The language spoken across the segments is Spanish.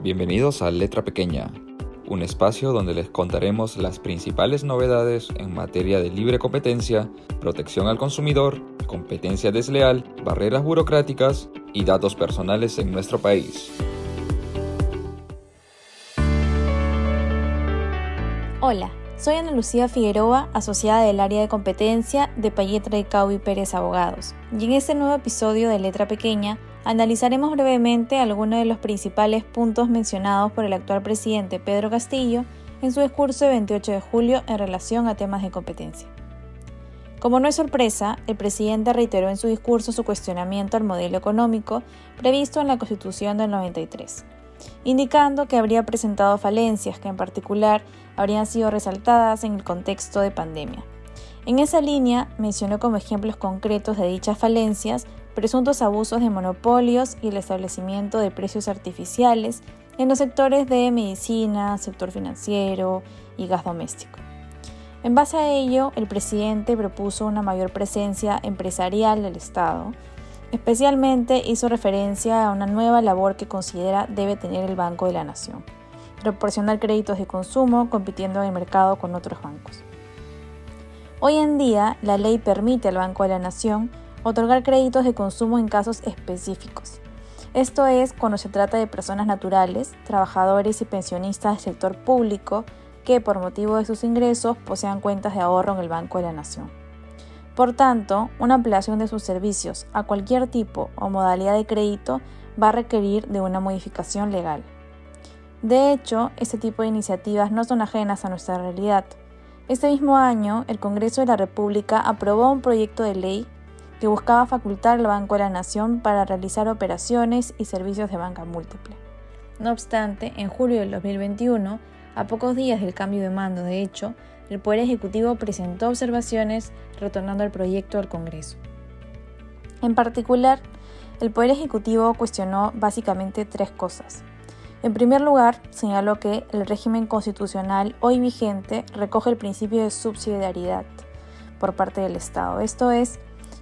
Bienvenidos a Letra Pequeña, un espacio donde les contaremos las principales novedades en materia de libre competencia, protección al consumidor, competencia desleal, barreras burocráticas y datos personales en nuestro país. Hola, soy Ana Lucía Figueroa, asociada del área de competencia de Payetra y Caubi Pérez Abogados, y en este nuevo episodio de Letra Pequeña analizaremos brevemente algunos de los principales puntos mencionados por el actual presidente Pedro Castillo en su discurso de 28 de julio en relación a temas de competencia. Como no es sorpresa, el presidente reiteró en su discurso su cuestionamiento al modelo económico previsto en la Constitución del 93 indicando que habría presentado falencias que en particular habrían sido resaltadas en el contexto de pandemia. En esa línea mencionó como ejemplos concretos de dichas falencias presuntos abusos de monopolios y el establecimiento de precios artificiales en los sectores de medicina, sector financiero y gas doméstico. En base a ello, el presidente propuso una mayor presencia empresarial del Estado, Especialmente hizo referencia a una nueva labor que considera debe tener el Banco de la Nación, proporcionar créditos de consumo compitiendo en el mercado con otros bancos. Hoy en día, la ley permite al Banco de la Nación otorgar créditos de consumo en casos específicos. Esto es cuando se trata de personas naturales, trabajadores y pensionistas del sector público que por motivo de sus ingresos posean cuentas de ahorro en el Banco de la Nación. Por tanto, una ampliación de sus servicios a cualquier tipo o modalidad de crédito va a requerir de una modificación legal. De hecho, este tipo de iniciativas no son ajenas a nuestra realidad. Este mismo año, el Congreso de la República aprobó un proyecto de ley que buscaba facultar al Banco de la Nación para realizar operaciones y servicios de banca múltiple. No obstante, en julio del 2021, a pocos días del cambio de mando, de hecho, el Poder Ejecutivo presentó observaciones retornando el proyecto al Congreso. En particular, el Poder Ejecutivo cuestionó básicamente tres cosas. En primer lugar, señaló que el régimen constitucional hoy vigente recoge el principio de subsidiariedad por parte del Estado. Esto es,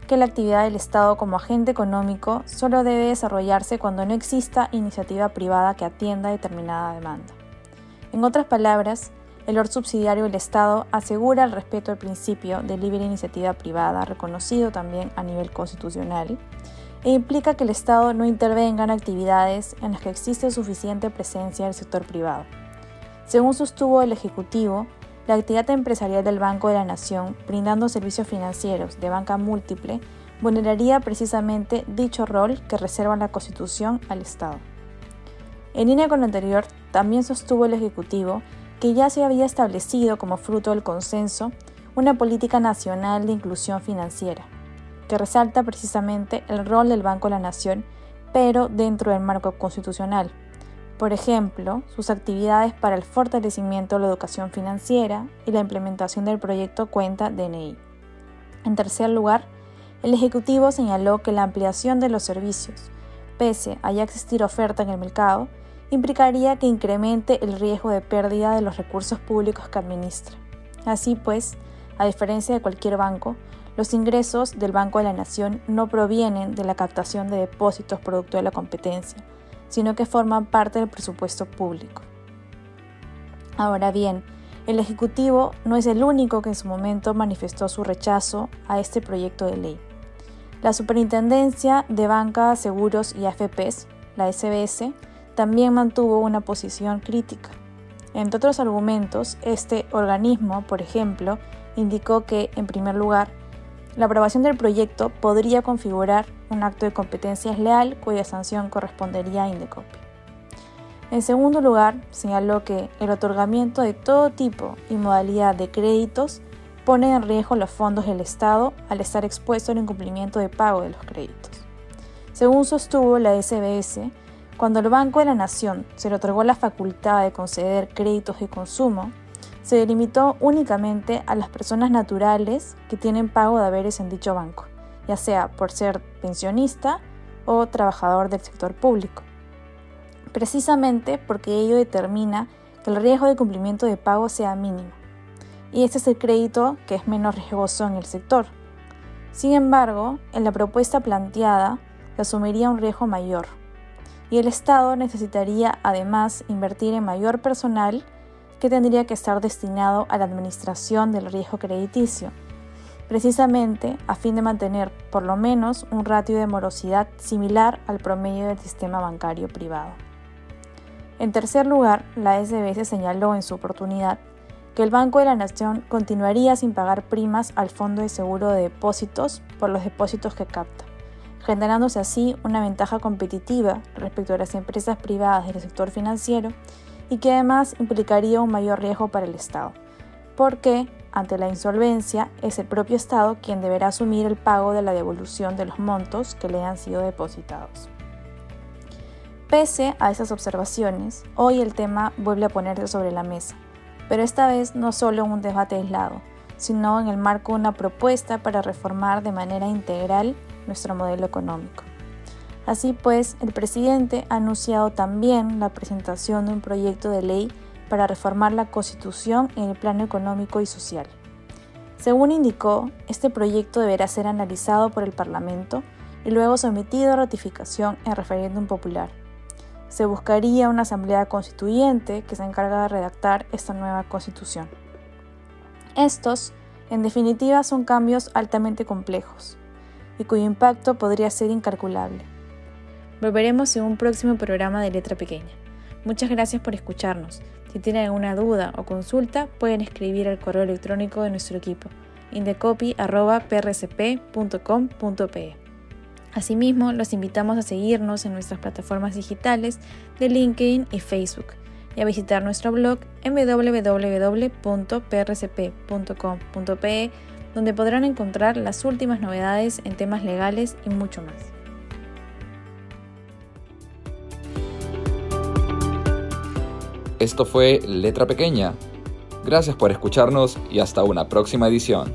que la actividad del Estado como agente económico solo debe desarrollarse cuando no exista iniciativa privada que atienda determinada demanda. En otras palabras, el orden subsidiario del Estado asegura el respeto al principio de libre iniciativa privada, reconocido también a nivel constitucional, e implica que el Estado no intervenga en actividades en las que existe suficiente presencia del sector privado. Según sostuvo el Ejecutivo, la actividad empresarial del Banco de la Nación, brindando servicios financieros de banca múltiple, vulneraría precisamente dicho rol que reserva la Constitución al Estado. En línea con lo anterior, también sostuvo el Ejecutivo que ya se había establecido como fruto del consenso una política nacional de inclusión financiera, que resalta precisamente el rol del Banco de la Nación, pero dentro del marco constitucional. Por ejemplo, sus actividades para el fortalecimiento de la educación financiera y la implementación del proyecto Cuenta DNI. En tercer lugar, el Ejecutivo señaló que la ampliación de los servicios, pese a ya existir oferta en el mercado, implicaría que incremente el riesgo de pérdida de los recursos públicos que administra. Así pues, a diferencia de cualquier banco, los ingresos del Banco de la Nación no provienen de la captación de depósitos producto de la competencia, sino que forman parte del presupuesto público. Ahora bien, el Ejecutivo no es el único que en su momento manifestó su rechazo a este proyecto de ley. La Superintendencia de Banca, Seguros y AFPs, la SBS, también mantuvo una posición crítica. Entre otros argumentos, este organismo, por ejemplo, indicó que, en primer lugar, la aprobación del proyecto podría configurar un acto de competencia leal cuya sanción correspondería a Indecopi. En segundo lugar, señaló que el otorgamiento de todo tipo y modalidad de créditos pone en riesgo los fondos del Estado al estar expuesto al incumplimiento de pago de los créditos. Según sostuvo la SBS, cuando el Banco de la Nación se le otorgó la facultad de conceder créditos de consumo, se delimitó únicamente a las personas naturales que tienen pago de haberes en dicho banco, ya sea por ser pensionista o trabajador del sector público. Precisamente porque ello determina que el riesgo de cumplimiento de pago sea mínimo. Y este es el crédito que es menos riesgoso en el sector. Sin embargo, en la propuesta planteada se asumiría un riesgo mayor, y el Estado necesitaría además invertir en mayor personal que tendría que estar destinado a la administración del riesgo crediticio, precisamente a fin de mantener por lo menos un ratio de morosidad similar al promedio del sistema bancario privado. En tercer lugar, la SBS señaló en su oportunidad que el Banco de la Nación continuaría sin pagar primas al Fondo de Seguro de Depósitos por los depósitos que capta, generándose así una ventaja competitiva respecto a las empresas privadas del sector financiero y que además implicaría un mayor riesgo para el Estado, porque ante la insolvencia es el propio Estado quien deberá asumir el pago de la devolución de los montos que le han sido depositados. Pese a esas observaciones, hoy el tema vuelve a ponerse sobre la mesa, pero esta vez no solo en un debate aislado, sino en el marco de una propuesta para reformar de manera integral nuestro modelo económico. Así pues, el presidente ha anunciado también la presentación de un proyecto de ley para reformar la Constitución en el plano económico y social. Según indicó, este proyecto deberá ser analizado por el Parlamento y luego sometido a ratificación en referéndum popular se buscaría una asamblea constituyente que se encarga de redactar esta nueva constitución. Estos, en definitiva, son cambios altamente complejos y cuyo impacto podría ser incalculable. Volveremos en un próximo programa de Letra Pequeña. Muchas gracias por escucharnos. Si tienen alguna duda o consulta, pueden escribir al correo electrónico de nuestro equipo indecopy.prcp.com.pe. Asimismo, los invitamos a seguirnos en nuestras plataformas digitales de LinkedIn y Facebook y a visitar nuestro blog www.prcp.com.pe donde podrán encontrar las últimas novedades en temas legales y mucho más. Esto fue Letra Pequeña. Gracias por escucharnos y hasta una próxima edición.